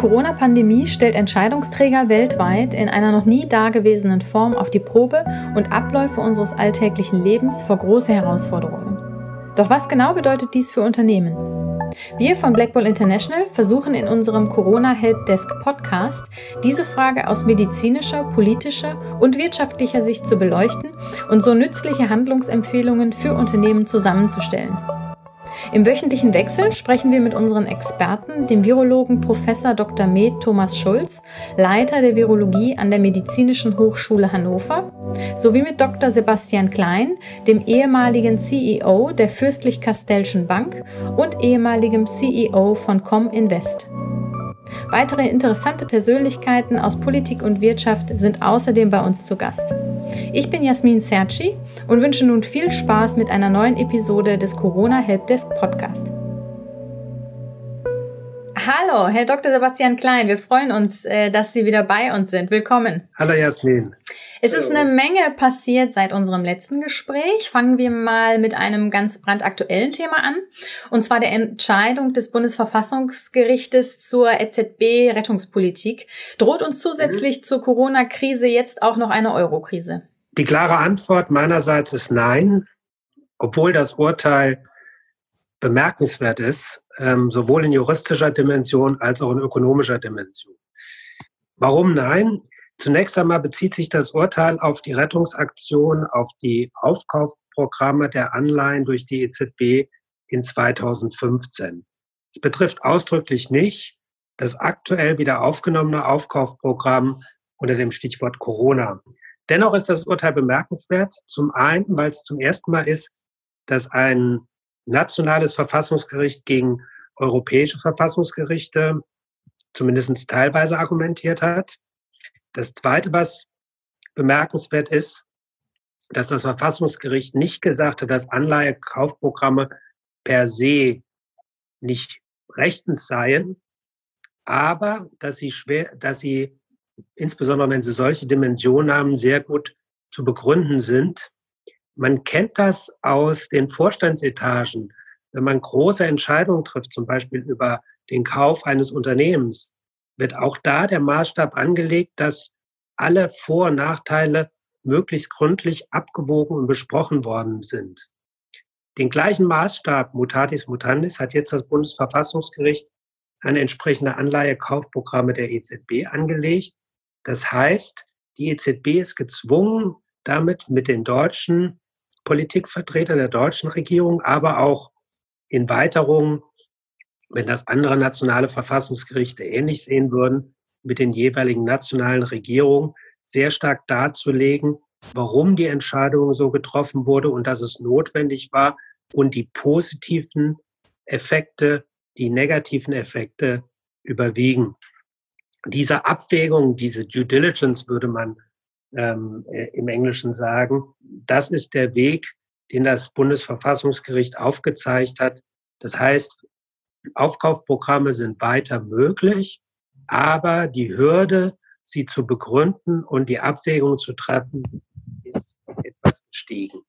Die Corona-Pandemie stellt Entscheidungsträger weltweit in einer noch nie dagewesenen Form auf die Probe und Abläufe unseres alltäglichen Lebens vor große Herausforderungen. Doch was genau bedeutet dies für Unternehmen? Wir von Blackball International versuchen in unserem Corona Helpdesk Podcast diese Frage aus medizinischer, politischer und wirtschaftlicher Sicht zu beleuchten und so nützliche Handlungsempfehlungen für Unternehmen zusammenzustellen. Im wöchentlichen Wechsel sprechen wir mit unseren Experten, dem Virologen Prof. Dr. Med Thomas Schulz, Leiter der Virologie an der Medizinischen Hochschule Hannover, sowie mit Dr. Sebastian Klein, dem ehemaligen CEO der Fürstlich-Kastellschen Bank und ehemaligem CEO von Cominvest. Weitere interessante Persönlichkeiten aus Politik und Wirtschaft sind außerdem bei uns zu Gast. Ich bin Jasmin Serci und wünsche nun viel Spaß mit einer neuen Episode des Corona Helpdesk Podcast. Hallo, Herr Dr. Sebastian Klein, wir freuen uns, äh, dass Sie wieder bei uns sind. Willkommen. Hallo Jasmin. Es ist eine Menge passiert seit unserem letzten Gespräch. Fangen wir mal mit einem ganz brandaktuellen Thema an. Und zwar der Entscheidung des Bundesverfassungsgerichtes zur EZB-Rettungspolitik. Droht uns zusätzlich mhm. zur Corona-Krise jetzt auch noch eine Euro-Krise? Die klare Antwort meinerseits ist nein, obwohl das Urteil bemerkenswert ist, ähm, sowohl in juristischer Dimension als auch in ökonomischer Dimension. Warum nein? Zunächst einmal bezieht sich das Urteil auf die Rettungsaktion, auf die Aufkaufprogramme der Anleihen durch die EZB in 2015. Es betrifft ausdrücklich nicht das aktuell wieder aufgenommene Aufkaufprogramm unter dem Stichwort Corona. Dennoch ist das Urteil bemerkenswert. Zum einen, weil es zum ersten Mal ist, dass ein nationales Verfassungsgericht gegen europäische Verfassungsgerichte zumindest teilweise argumentiert hat. Das Zweite, was bemerkenswert ist, dass das Verfassungsgericht nicht gesagt hat, dass Anleihekaufprogramme per se nicht rechtens seien, aber dass sie schwer, dass sie insbesondere wenn sie solche Dimensionen haben, sehr gut zu begründen sind. Man kennt das aus den Vorstandsetagen. Wenn man große Entscheidungen trifft, zum Beispiel über den Kauf eines Unternehmens, wird auch da der Maßstab angelegt, dass alle Vor- und Nachteile möglichst gründlich abgewogen und besprochen worden sind. Den gleichen Maßstab, mutatis mutandis, hat jetzt das Bundesverfassungsgericht an entsprechende Anleihekaufprogramme der EZB angelegt. Das heißt, die EZB ist gezwungen, damit mit den deutschen Politikvertretern der deutschen Regierung, aber auch in Weiterung wenn das andere nationale Verfassungsgerichte ähnlich sehen würden, mit den jeweiligen nationalen Regierungen sehr stark darzulegen, warum die Entscheidung so getroffen wurde und dass es notwendig war und die positiven Effekte, die negativen Effekte überwiegen. Diese Abwägung, diese Due Diligence würde man ähm, äh, im Englischen sagen, das ist der Weg, den das Bundesverfassungsgericht aufgezeigt hat. Das heißt, Aufkaufprogramme sind weiter möglich, aber die Hürde, sie zu begründen und die Abwägung zu treffen, ist etwas gestiegen.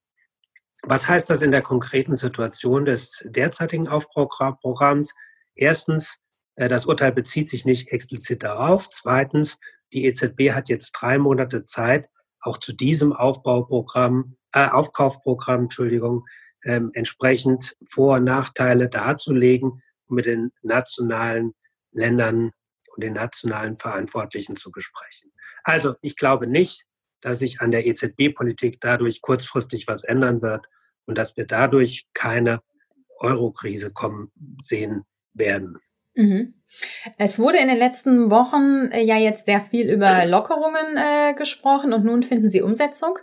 Was heißt das in der konkreten Situation des derzeitigen Aufbauprogramms? Erstens, äh, das Urteil bezieht sich nicht explizit darauf. Zweitens, die EZB hat jetzt drei Monate Zeit, auch zu diesem Aufbauprogramm, äh, Aufkaufprogramm, Entschuldigung, ähm, entsprechend Vor- und Nachteile darzulegen mit den nationalen Ländern und den nationalen Verantwortlichen zu besprechen. Also ich glaube nicht, dass sich an der EZB-Politik dadurch kurzfristig was ändern wird und dass wir dadurch keine Euro-Krise kommen sehen werden. Mhm. Es wurde in den letzten Wochen äh, ja jetzt sehr viel über Lockerungen äh, gesprochen und nun finden sie Umsetzung.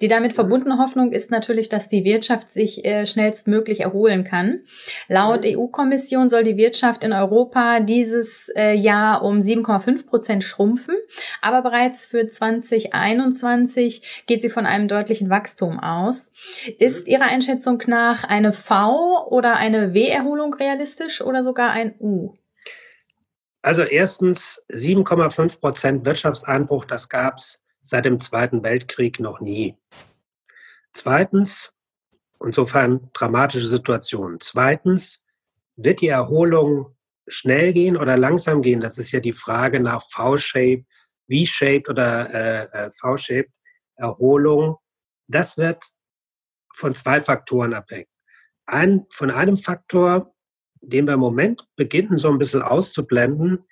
Die damit verbundene Hoffnung ist natürlich, dass die Wirtschaft sich äh, schnellstmöglich erholen kann. Laut EU-Kommission soll die Wirtschaft in Europa dieses äh, Jahr um 7,5 Prozent schrumpfen, aber bereits für 2021 geht sie von einem deutlichen Wachstum aus. Ist Ihrer Einschätzung nach eine V- oder eine W-Erholung realistisch oder sogar ein U? Also erstens 7,5 Prozent Wirtschaftseinbruch, das gab es seit dem Zweiten Weltkrieg noch nie. Zweitens, insofern dramatische Situation. Zweitens wird die Erholung schnell gehen oder langsam gehen, das ist ja die Frage nach V-Shape, V-Shaped oder äh, äh, V-Shaped Erholung. Das wird von zwei Faktoren abhängen. Ein, von einem Faktor, den wir im Moment beginnen so ein bisschen auszublenden,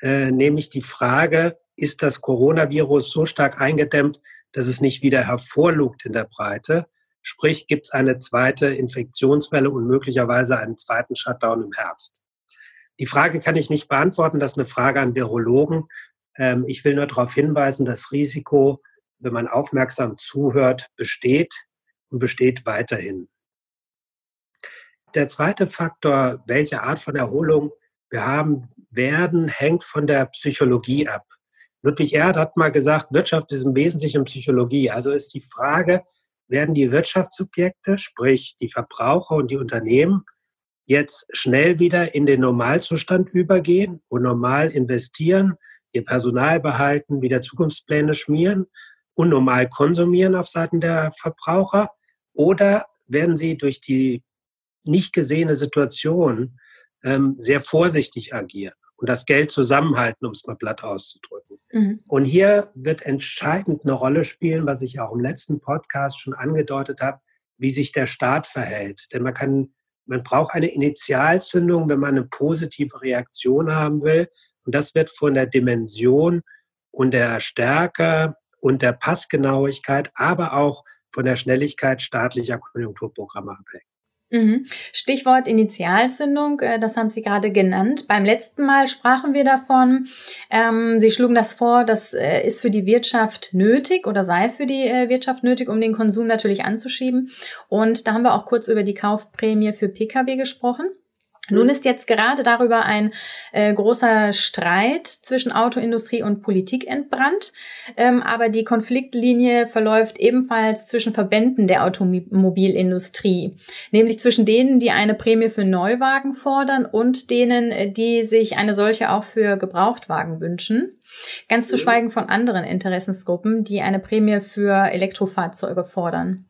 äh, nämlich die Frage, ist das Coronavirus so stark eingedämmt, dass es nicht wieder hervorlugt in der Breite? Sprich, gibt es eine zweite Infektionswelle und möglicherweise einen zweiten Shutdown im Herbst? Die Frage kann ich nicht beantworten, das ist eine Frage an Virologen. Ähm, ich will nur darauf hinweisen, das Risiko, wenn man aufmerksam zuhört, besteht und besteht weiterhin. Der zweite Faktor, welche Art von Erholung wir haben werden, hängt von der Psychologie ab. Ludwig Erd hat mal gesagt, Wirtschaft ist im Wesentlichen Psychologie. Also ist die Frage, werden die Wirtschaftssubjekte, sprich die Verbraucher und die Unternehmen, jetzt schnell wieder in den Normalzustand übergehen und normal investieren, ihr Personal behalten, wieder Zukunftspläne schmieren und normal konsumieren auf Seiten der Verbraucher? Oder werden sie durch die nicht gesehene Situation ähm, sehr vorsichtig agieren und das Geld zusammenhalten, um es mal platt auszudrücken. Mhm. Und hier wird entscheidend eine Rolle spielen, was ich auch im letzten Podcast schon angedeutet habe, wie sich der Staat verhält. Denn man kann, man braucht eine Initialzündung, wenn man eine positive Reaktion haben will. Und das wird von der Dimension und der Stärke und der Passgenauigkeit, aber auch von der Schnelligkeit staatlicher Konjunkturprogramme abhängen. Mhm. Stichwort Initialzündung, äh, das haben Sie gerade genannt. Beim letzten Mal sprachen wir davon. Ähm, Sie schlugen das vor, das äh, ist für die Wirtschaft nötig oder sei für die äh, Wirtschaft nötig, um den Konsum natürlich anzuschieben. Und da haben wir auch kurz über die Kaufprämie für Pkw gesprochen. Nun ist jetzt gerade darüber ein äh, großer Streit zwischen Autoindustrie und Politik entbrannt, ähm, aber die Konfliktlinie verläuft ebenfalls zwischen Verbänden der Automobilindustrie, nämlich zwischen denen, die eine Prämie für Neuwagen fordern und denen, äh, die sich eine solche auch für Gebrauchtwagen wünschen. Ganz zu schweigen von anderen Interessensgruppen, die eine Prämie für Elektrofahrzeuge fordern.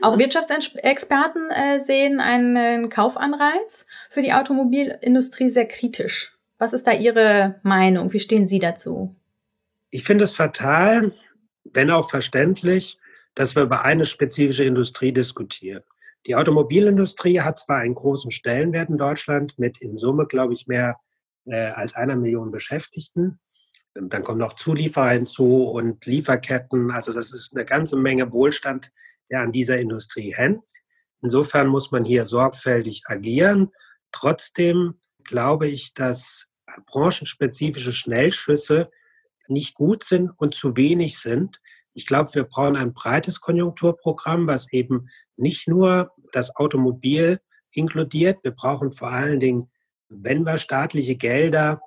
Auch Wirtschaftsexperten äh, sehen einen Kaufanreiz für die Automobilindustrie sehr kritisch. Was ist da Ihre Meinung? Wie stehen Sie dazu? Ich finde es fatal, wenn auch verständlich, dass wir über eine spezifische Industrie diskutieren. Die Automobilindustrie hat zwar einen großen Stellenwert in Deutschland mit in Summe, glaube ich, mehr äh, als einer Million Beschäftigten. Dann kommen noch Zulieferer hinzu und Lieferketten. Also das ist eine ganze Menge Wohlstand, der an dieser Industrie hängt. Insofern muss man hier sorgfältig agieren. Trotzdem glaube ich, dass branchenspezifische Schnellschüsse nicht gut sind und zu wenig sind. Ich glaube, wir brauchen ein breites Konjunkturprogramm, was eben nicht nur das Automobil inkludiert. Wir brauchen vor allen Dingen, wenn wir staatliche Gelder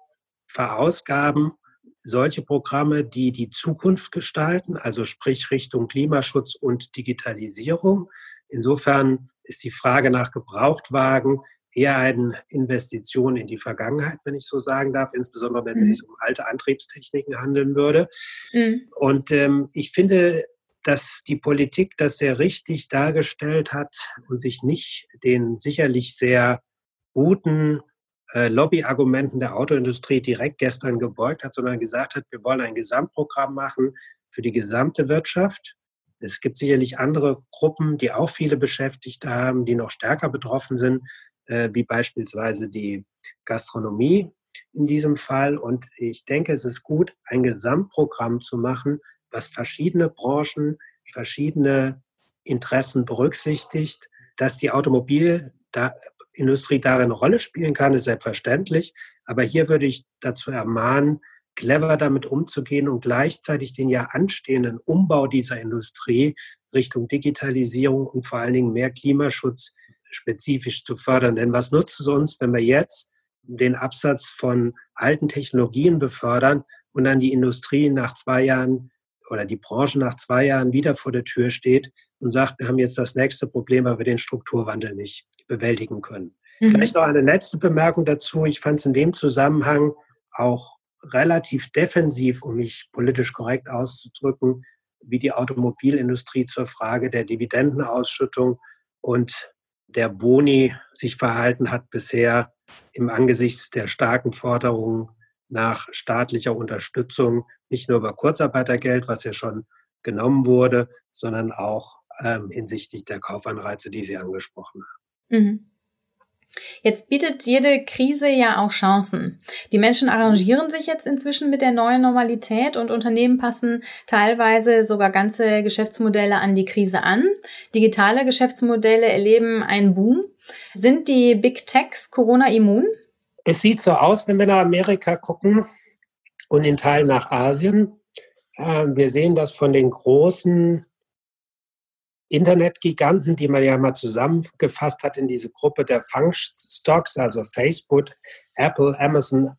verausgaben, solche Programme, die die Zukunft gestalten, also sprich Richtung Klimaschutz und Digitalisierung. Insofern ist die Frage nach Gebrauchtwagen eher eine Investition in die Vergangenheit, wenn ich so sagen darf, insbesondere wenn mhm. es sich um alte Antriebstechniken handeln würde. Mhm. Und ähm, ich finde, dass die Politik das sehr richtig dargestellt hat und sich nicht den sicherlich sehr guten Lobbyargumenten der Autoindustrie direkt gestern gebeugt hat, sondern gesagt hat, wir wollen ein Gesamtprogramm machen für die gesamte Wirtschaft. Es gibt sicherlich andere Gruppen, die auch viele Beschäftigte haben, die noch stärker betroffen sind, äh, wie beispielsweise die Gastronomie in diesem Fall. Und ich denke, es ist gut, ein Gesamtprogramm zu machen, was verschiedene Branchen, verschiedene Interessen berücksichtigt, dass die Automobil da, Industrie darin eine Rolle spielen kann, ist selbstverständlich. Aber hier würde ich dazu ermahnen, clever damit umzugehen und gleichzeitig den ja anstehenden Umbau dieser Industrie Richtung Digitalisierung und vor allen Dingen mehr Klimaschutz spezifisch zu fördern. Denn was nutzt es uns, wenn wir jetzt den Absatz von alten Technologien befördern und dann die Industrie nach zwei Jahren oder die Branche nach zwei Jahren wieder vor der Tür steht und sagt, wir haben jetzt das nächste Problem, weil wir den Strukturwandel nicht bewältigen können. Mhm. Vielleicht noch eine letzte Bemerkung dazu. Ich fand es in dem Zusammenhang auch relativ defensiv, um mich politisch korrekt auszudrücken, wie die Automobilindustrie zur Frage der Dividendenausschüttung und der Boni sich verhalten hat bisher. im Angesichts der starken Forderungen nach staatlicher Unterstützung, nicht nur über Kurzarbeitergeld, was ja schon genommen wurde, sondern auch ähm, hinsichtlich der Kaufanreize, die Sie angesprochen haben. Mhm. Jetzt bietet jede Krise ja auch Chancen. Die Menschen arrangieren sich jetzt inzwischen mit der neuen Normalität und Unternehmen passen teilweise sogar ganze Geschäftsmodelle an die Krise an. Digitale Geschäftsmodelle erleben einen Boom. Sind die Big Techs Corona immun? Es sieht so aus, wenn wir nach Amerika gucken und in Teilen nach Asien. Ähm, wir sehen das von den großen Internetgiganten, die man ja mal zusammengefasst hat in diese Gruppe der Fangstocks, also Facebook, Apple, Amazon,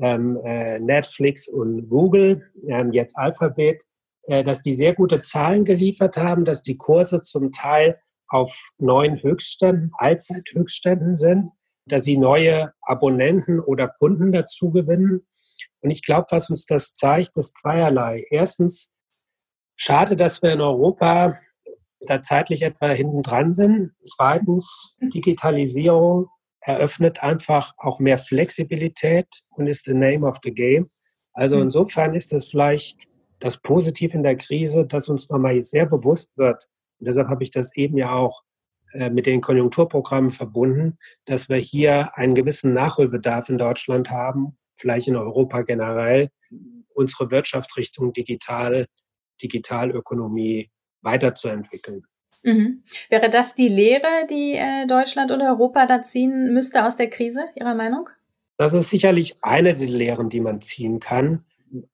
ähm, äh, Netflix und Google, ähm, jetzt Alphabet, äh, dass die sehr gute Zahlen geliefert haben, dass die Kurse zum Teil auf neuen Höchstständen, Allzeithöchstständen sind, dass sie neue Abonnenten oder Kunden dazu gewinnen. Und ich glaube, was uns das zeigt, ist zweierlei. Erstens, schade, dass wir in Europa da zeitlich etwa hinten dran sind. Zweitens, Digitalisierung eröffnet einfach auch mehr Flexibilität und ist the name of the game. Also mhm. insofern ist es vielleicht das Positive in der Krise, dass uns nochmal sehr bewusst wird. Und deshalb habe ich das eben ja auch äh, mit den Konjunkturprogrammen verbunden, dass wir hier einen gewissen Nachholbedarf in Deutschland haben, vielleicht in Europa generell, unsere Wirtschaftsrichtung digital, Digitalökonomie weiterzuentwickeln. Mhm. Wäre das die Lehre, die äh, Deutschland oder Europa da ziehen müsste aus der Krise, Ihrer Meinung? Das ist sicherlich eine der Lehren, die man ziehen kann.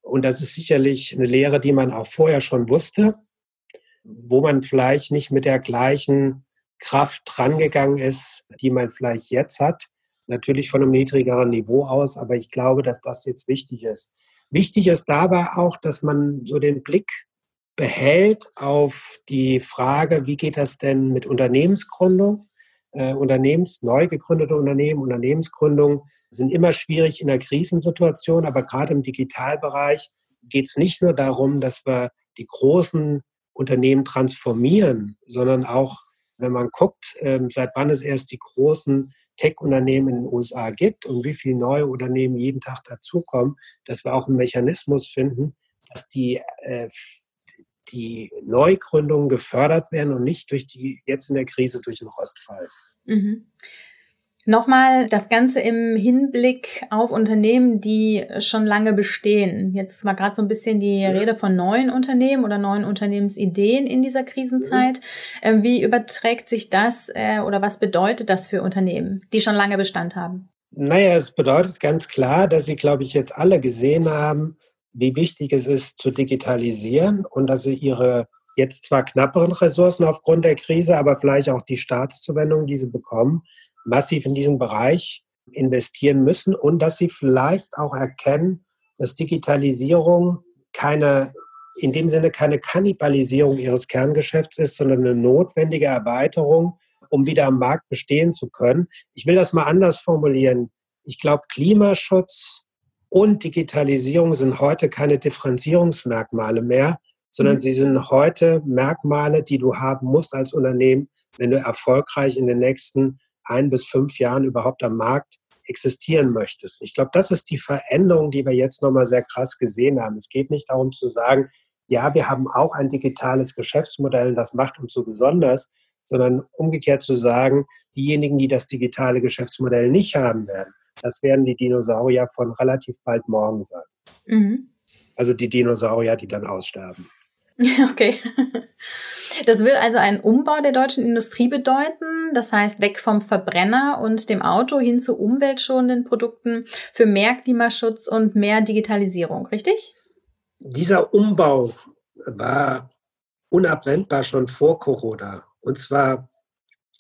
Und das ist sicherlich eine Lehre, die man auch vorher schon wusste, wo man vielleicht nicht mit der gleichen Kraft drangegangen ist, die man vielleicht jetzt hat. Natürlich von einem niedrigeren Niveau aus, aber ich glaube, dass das jetzt wichtig ist. Wichtig ist dabei auch, dass man so den Blick behält auf die Frage, wie geht das denn mit Unternehmensgründung? Äh, Unternehmens, neu gegründete Unternehmen, Unternehmensgründung sind immer schwierig in der Krisensituation, aber gerade im Digitalbereich geht es nicht nur darum, dass wir die großen Unternehmen transformieren, sondern auch, wenn man guckt, äh, seit wann es erst die großen Tech-Unternehmen in den USA gibt und wie viele neue Unternehmen jeden Tag dazukommen, dass wir auch einen Mechanismus finden, dass die äh, die Neugründungen gefördert werden und nicht durch die, jetzt in der Krise durch den Rostfall. Mhm. Nochmal das Ganze im Hinblick auf Unternehmen, die schon lange bestehen. Jetzt war gerade so ein bisschen die ja. Rede von neuen Unternehmen oder neuen Unternehmensideen in dieser Krisenzeit. Mhm. Wie überträgt sich das äh, oder was bedeutet das für Unternehmen, die schon lange Bestand haben? Naja, es bedeutet ganz klar, dass Sie, glaube ich, jetzt alle gesehen haben, wie wichtig es ist, zu digitalisieren und dass sie ihre jetzt zwar knapperen Ressourcen aufgrund der Krise, aber vielleicht auch die Staatszuwendung, die sie bekommen, massiv in diesen Bereich investieren müssen und dass sie vielleicht auch erkennen, dass Digitalisierung keine, in dem Sinne keine Kannibalisierung ihres Kerngeschäfts ist, sondern eine notwendige Erweiterung, um wieder am Markt bestehen zu können. Ich will das mal anders formulieren. Ich glaube, Klimaschutz und Digitalisierung sind heute keine Differenzierungsmerkmale mehr, sondern mhm. sie sind heute Merkmale, die du haben musst als Unternehmen, wenn du erfolgreich in den nächsten ein bis fünf Jahren überhaupt am Markt existieren möchtest. Ich glaube, das ist die Veränderung, die wir jetzt nochmal sehr krass gesehen haben. Es geht nicht darum zu sagen, ja, wir haben auch ein digitales Geschäftsmodell und das macht uns so besonders, sondern umgekehrt zu sagen, diejenigen, die das digitale Geschäftsmodell nicht haben werden, das werden die Dinosaurier von relativ bald morgen sein. Mhm. Also die Dinosaurier, die dann aussterben. Okay. Das will also einen Umbau der deutschen Industrie bedeuten. Das heißt, weg vom Verbrenner und dem Auto hin zu umweltschonenden Produkten für mehr Klimaschutz und mehr Digitalisierung, richtig? Dieser Umbau war unabwendbar schon vor Corona. Und zwar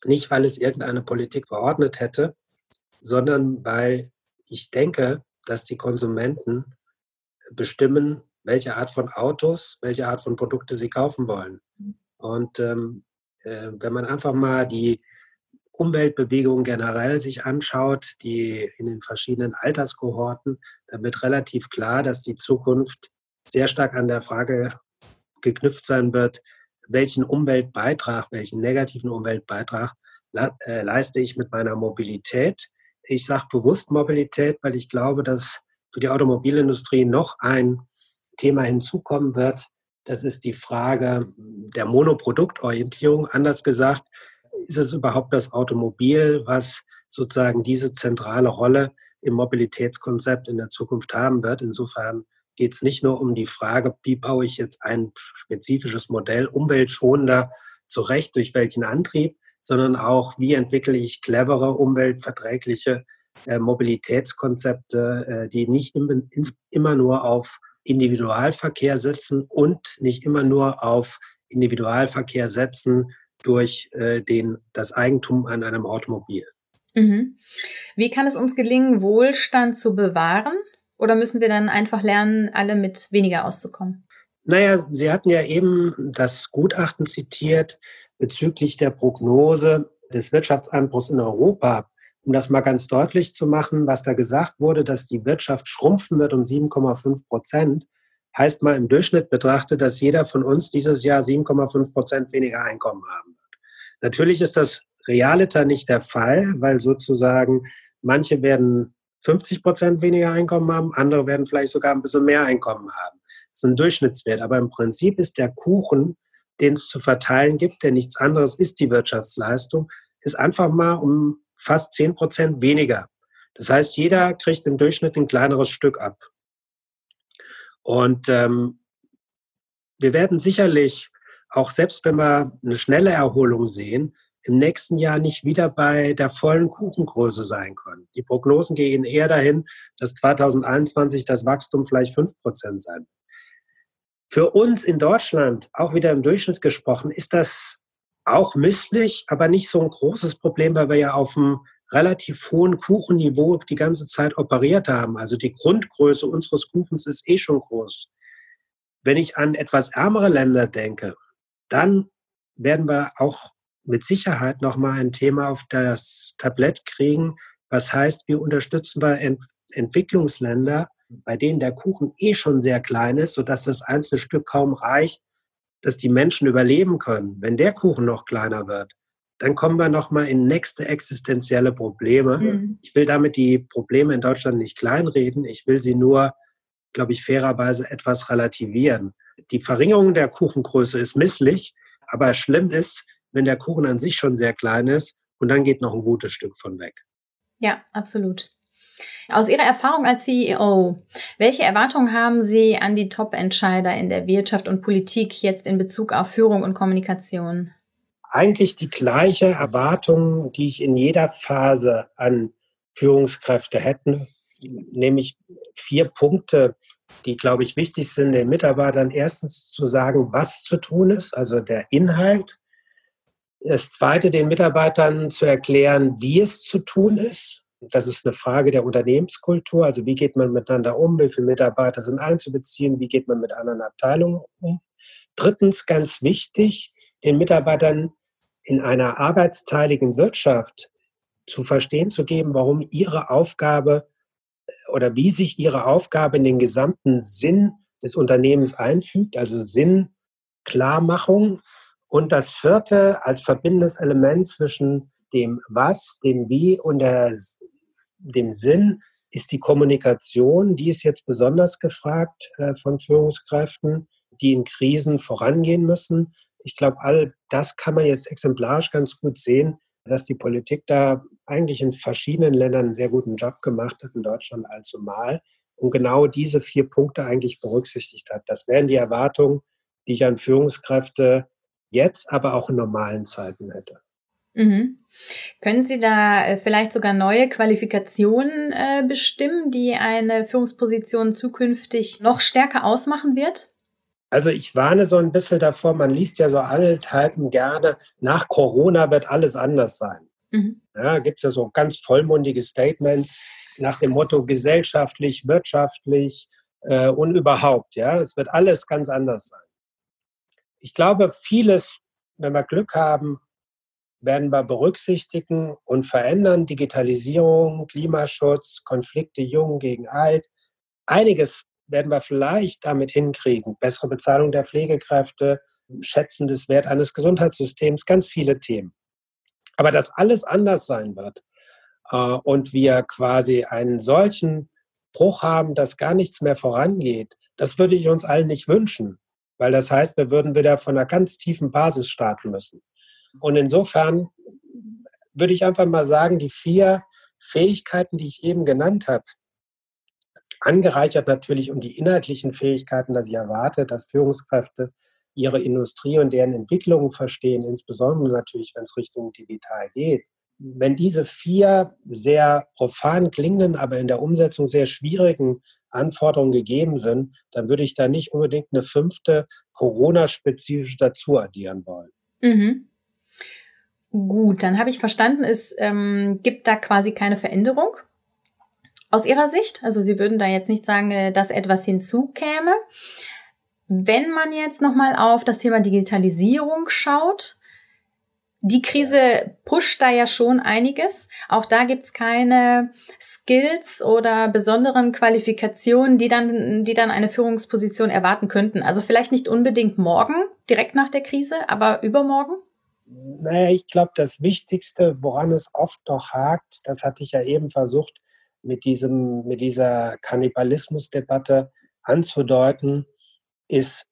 nicht, weil es irgendeine Politik verordnet hätte, sondern weil ich denke, dass die Konsumenten bestimmen, welche Art von Autos, welche Art von Produkte sie kaufen wollen. Und ähm, äh, wenn man einfach mal die Umweltbewegung generell sich anschaut, die in den verschiedenen Alterskohorten, dann wird relativ klar, dass die Zukunft sehr stark an der Frage geknüpft sein wird, welchen Umweltbeitrag, welchen negativen Umweltbeitrag äh, leiste ich mit meiner Mobilität Ich sage bewusst Mobilität, weil ich glaube, dass für die Automobilindustrie noch ein Thema hinzukommen wird. Das ist die Frage der Monoproduktorientierung. Anders gesagt, ist es überhaupt das Automobil, was sozusagen diese zentrale Rolle im Mobilitätskonzept in der Zukunft haben wird? Insofern geht es nicht nur um die Frage, wie baue ich jetzt ein spezifisches Modell umweltschonender zurecht, durch welchen Antrieb, sondern auch, wie entwickle ich clevere, umweltverträgliche äh, Mobilitätskonzepte, äh, die nicht im, in, immer nur auf Individualverkehr setzen und nicht immer nur auf Individualverkehr setzen durch äh, den, das Eigentum an einem Automobil. Mhm. Wie kann es uns gelingen, Wohlstand zu bewahren? Oder müssen wir dann einfach lernen, alle mit weniger auszukommen? Naja, Sie hatten ja eben das Gutachten zitiert bezüglich der Prognose des Wirtschaftseinbruchs in Europa. Um das mal ganz deutlich zu machen, was da gesagt wurde, dass die Wirtschaft schrumpfen wird um 7,5 Prozent, heißt mal im Durchschnitt betrachtet, dass jeder von uns dieses Jahr 7,5 Prozent weniger Einkommen haben wird. Natürlich ist das realiter nicht der Fall, weil sozusagen manche werden 50 Prozent weniger Einkommen haben, andere werden vielleicht sogar ein bisschen mehr Einkommen haben. Ein Durchschnittswert. Aber im Prinzip ist der Kuchen, den es zu verteilen gibt, der nichts anderes ist die Wirtschaftsleistung, ist einfach mal um fast 10 Prozent weniger. Das heißt, jeder kriegt im Durchschnitt ein kleineres Stück ab. Und ähm, wir werden sicherlich, auch selbst wenn wir eine schnelle Erholung sehen, im nächsten Jahr nicht wieder bei der vollen Kuchengröße sein können. Die Prognosen gehen eher dahin, dass 2021 das Wachstum vielleicht 5 Prozent sein wird. Für uns in Deutschland, auch wieder im Durchschnitt gesprochen, ist das auch misslich, aber nicht so ein großes Problem, weil wir ja auf einem relativ hohen Kuchenniveau die ganze Zeit operiert haben. Also die Grundgröße unseres Kuchens ist eh schon groß. Wenn ich an etwas ärmere Länder denke, dann werden wir auch mit Sicherheit nochmal ein Thema auf das Tablett kriegen. Was heißt, wir unterstützen wir Ent Entwicklungsländer, bei denen der Kuchen eh schon sehr klein ist, sodass das einzelne Stück kaum reicht, dass die Menschen überleben können. Wenn der Kuchen noch kleiner wird, dann kommen wir nochmal in nächste existenzielle Probleme. Mhm. Ich will damit die Probleme in Deutschland nicht kleinreden. Ich will sie nur, glaube ich, fairerweise etwas relativieren. Die Verringerung der Kuchengröße ist misslich, aber schlimm ist, wenn der Kuchen an sich schon sehr klein ist und dann geht noch ein gutes Stück von weg. Ja, absolut. Aus Ihrer Erfahrung als CEO, welche Erwartungen haben Sie an die Top-Entscheider in der Wirtschaft und Politik jetzt in Bezug auf Führung und Kommunikation? Eigentlich die gleiche Erwartung, die ich in jeder Phase an Führungskräfte hätte, nämlich vier Punkte, die, glaube ich, wichtig sind, den Mitarbeitern erstens zu sagen, was zu tun ist, also der Inhalt, das Zweite, den Mitarbeitern zu erklären, wie es zu tun ist. Das ist eine Frage der Unternehmenskultur. Also wie geht man miteinander um? Wie viele Mitarbeiter sind einzubeziehen? Wie geht man mit anderen Abteilungen um? Drittens, ganz wichtig, den Mitarbeitern in einer arbeitsteiligen Wirtschaft zu verstehen zu geben, warum ihre Aufgabe oder wie sich ihre Aufgabe in den gesamten Sinn des Unternehmens einfügt, also Sinnklarmachung und das vierte als verbindendes Element zwischen dem Was, dem Wie und der, dem Sinn ist die Kommunikation. Die ist jetzt besonders gefragt äh, von Führungskräften, die in Krisen vorangehen müssen. Ich glaube, all das kann man jetzt exemplarisch ganz gut sehen, dass die Politik da eigentlich in verschiedenen Ländern einen sehr guten Job gemacht hat, in Deutschland allzumal, und genau diese vier Punkte eigentlich berücksichtigt hat. Das wären die Erwartungen, die ich an Führungskräfte jetzt, aber auch in normalen Zeiten hätte. Mhm. Können Sie da äh, vielleicht sogar neue Qualifikationen äh, bestimmen, die eine Führungsposition zukünftig noch stärker ausmachen wird? Also ich warne so ein bisschen davor, man liest ja so allenthalben gerne, nach Corona wird alles anders sein. Mhm. Ja, gibt es ja so ganz vollmundige Statements nach dem Motto gesellschaftlich, wirtschaftlich äh, und überhaupt. Ja, es wird alles ganz anders sein ich glaube, vieles, wenn wir Glück haben, werden wir berücksichtigen und verändern. Digitalisierung, Klimaschutz, Konflikte jung gegen alt. Einiges werden wir vielleicht damit hinkriegen. Bessere Bezahlung der Pflegekräfte, Schätzen des Wert eines Gesundheitssystems, ganz viele Themen. Aber dass alles anders sein wird, äh, und wir quasi einen solchen Bruch haben, dass gar nichts mehr vorangeht, das würde ich uns allen nicht wünschen, weil das heißt, wir würden wieder von einer ganz tiefen Basis starten müssen. Und insofern würde ich einfach mal sagen, die vier Fähigkeiten, die ich eben genannt habe, angereichert natürlich um die inhaltlichen Fähigkeiten, dass ich erwarte, dass Führungskräfte ihre Industrie und deren Entwicklungen verstehen, insbesondere natürlich, wenn es Richtung digital geht. Wenn diese vier sehr profan klingenden, aber in der Umsetzung sehr schwierigen Anforderungen gegeben sind, dann würde ich da nicht unbedingt eine fünfte Corona-spezifische dazu addieren wollen. Mhm. Gut, dann habe ich verstanden, es ähm, gibt da quasi keine Veränderung aus Ihrer Sicht. Also Sie würden da jetzt nicht sagen, äh, dass etwas hinzukäme. Wenn man jetzt nochmal auf das Thema Digitalisierung schaut, die Krise pusht da ja schon einiges. Auch da gibt's keine Skills oder besonderen Qualifikationen, die dann, die dann eine Führungsposition erwarten könnten. Also vielleicht nicht unbedingt morgen, direkt nach der Krise, aber übermorgen? Naja, ich glaube, das Wichtigste, woran es oft noch hakt, das hatte ich ja eben versucht, mit, diesem, mit dieser Kannibalismusdebatte anzudeuten, ist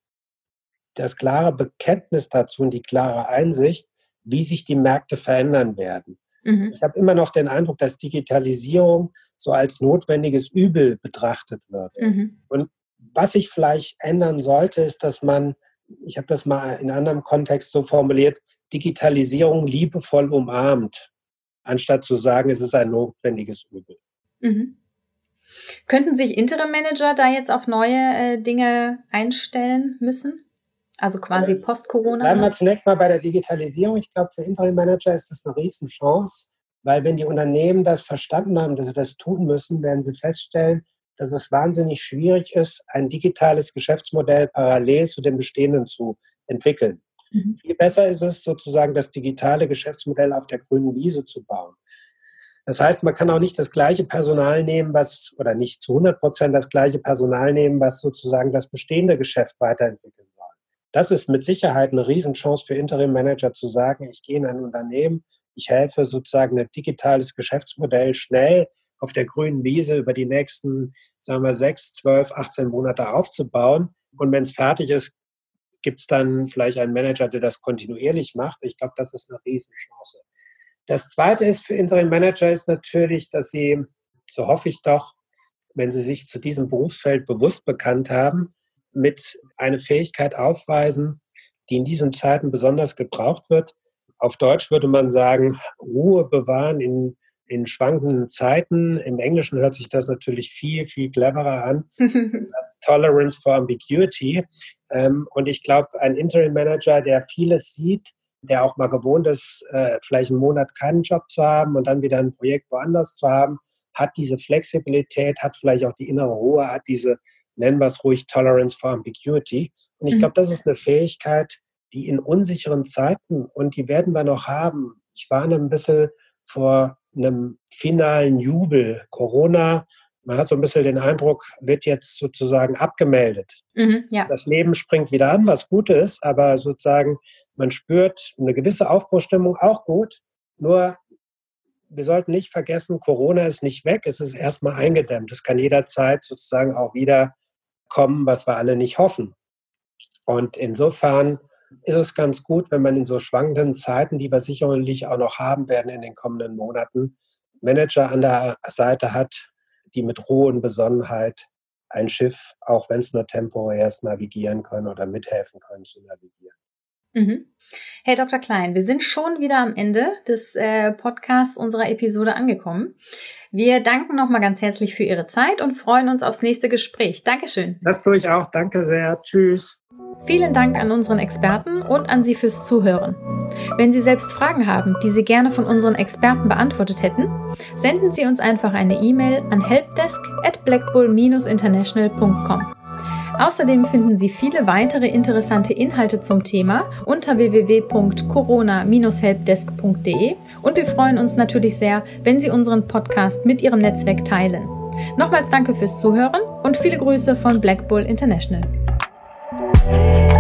das klare Bekenntnis dazu und die klare Einsicht, wie sich die Märkte verändern werden. Mhm. Ich habe immer noch den Eindruck, dass Digitalisierung so als notwendiges Übel betrachtet wird. Mhm. Und was sich vielleicht ändern sollte, ist, dass man ich habe das mal in einem anderen Kontext so formuliert, Digitalisierung liebevoll umarmt, anstatt zu sagen, es ist ein notwendiges Übel. Mhm. Könnten sich Interim-Manager da jetzt auf neue äh, Dinge einstellen müssen? Also quasi post-Corona? Bleiben wir zunächst mal bei der Digitalisierung. Ich glaube, für Interim-Manager ist das eine Riesenchance, weil wenn die Unternehmen das verstanden haben, dass sie das tun müssen, werden sie feststellen, dass es wahnsinnig schwierig ist, ein digitales Geschäftsmodell parallel zu dem bestehenden zu entwickeln. Mhm. Viel besser ist es sozusagen, das digitale Geschäftsmodell auf der grünen Wiese zu bauen. Das heißt, man kann auch nicht das gleiche Personal nehmen, was, oder nicht zu 100 Prozent das gleiche Personal nehmen, was sozusagen das bestehende Geschäft weiterentwickeln soll. Das ist mit Sicherheit eine Riesenchance für Interim-Manager zu sagen, ich gehe in ein Unternehmen, ich helfe sozusagen ein digitales Geschäftsmodell schnell auf der grünen Wiese über die nächsten, sagen wir, sechs, zwölf, 18 Monate aufzubauen. Und wenn es fertig ist, gibt es dann vielleicht einen Manager, der das kontinuierlich macht. Ich glaube, das ist eine Riesenchance. Das Zweite ist für Interim Manager ist natürlich, dass sie, so hoffe ich doch, wenn sie sich zu diesem Berufsfeld bewusst bekannt haben, mit eine Fähigkeit aufweisen, die in diesen Zeiten besonders gebraucht wird. Auf Deutsch würde man sagen, Ruhe bewahren in in schwankenden Zeiten. Im Englischen hört sich das natürlich viel, viel cleverer an. Das Tolerance for Ambiguity. Ähm, und ich glaube, ein Interim Manager, der vieles sieht, der auch mal gewohnt ist, äh, vielleicht einen Monat keinen Job zu haben und dann wieder ein Projekt woanders zu haben, hat diese Flexibilität, hat vielleicht auch die innere Ruhe, hat diese, nennen wir es ruhig, Tolerance for Ambiguity. Und ich mhm. glaube, das ist eine Fähigkeit, die in unsicheren Zeiten, und die werden wir noch haben, ich warne ein bisschen vor einem finalen Jubel. Corona, man hat so ein bisschen den Eindruck, wird jetzt sozusagen abgemeldet. Mhm, ja. Das Leben springt wieder an, was gut ist, aber sozusagen man spürt eine gewisse Aufbruchstimmung auch gut. Nur wir sollten nicht vergessen, Corona ist nicht weg, es ist erstmal eingedämmt. Es kann jederzeit sozusagen auch wieder kommen, was wir alle nicht hoffen. Und insofern ist es ganz gut, wenn man in so schwankenden Zeiten, die wir sicherlich auch noch haben werden in den kommenden Monaten, Manager an der Seite hat, die mit Ruhe und Besonnenheit ein Schiff, auch wenn es nur temporär ist, navigieren können oder mithelfen können zu navigieren. Mhm. Hey Dr. Klein, wir sind schon wieder am Ende des äh, Podcasts unserer Episode angekommen. Wir danken nochmal ganz herzlich für Ihre Zeit und freuen uns aufs nächste Gespräch. Dankeschön. Das tue ich auch. Danke sehr. Tschüss. Vielen Dank an unseren Experten und an Sie fürs Zuhören. Wenn Sie selbst Fragen haben, die Sie gerne von unseren Experten beantwortet hätten, senden Sie uns einfach eine E-Mail an helpdesk at blackbull-international.com. Außerdem finden Sie viele weitere interessante Inhalte zum Thema unter www.corona-helpdesk.de und wir freuen uns natürlich sehr, wenn Sie unseren Podcast mit Ihrem Netzwerk teilen. Nochmals danke fürs Zuhören und viele Grüße von Black Bull International. Música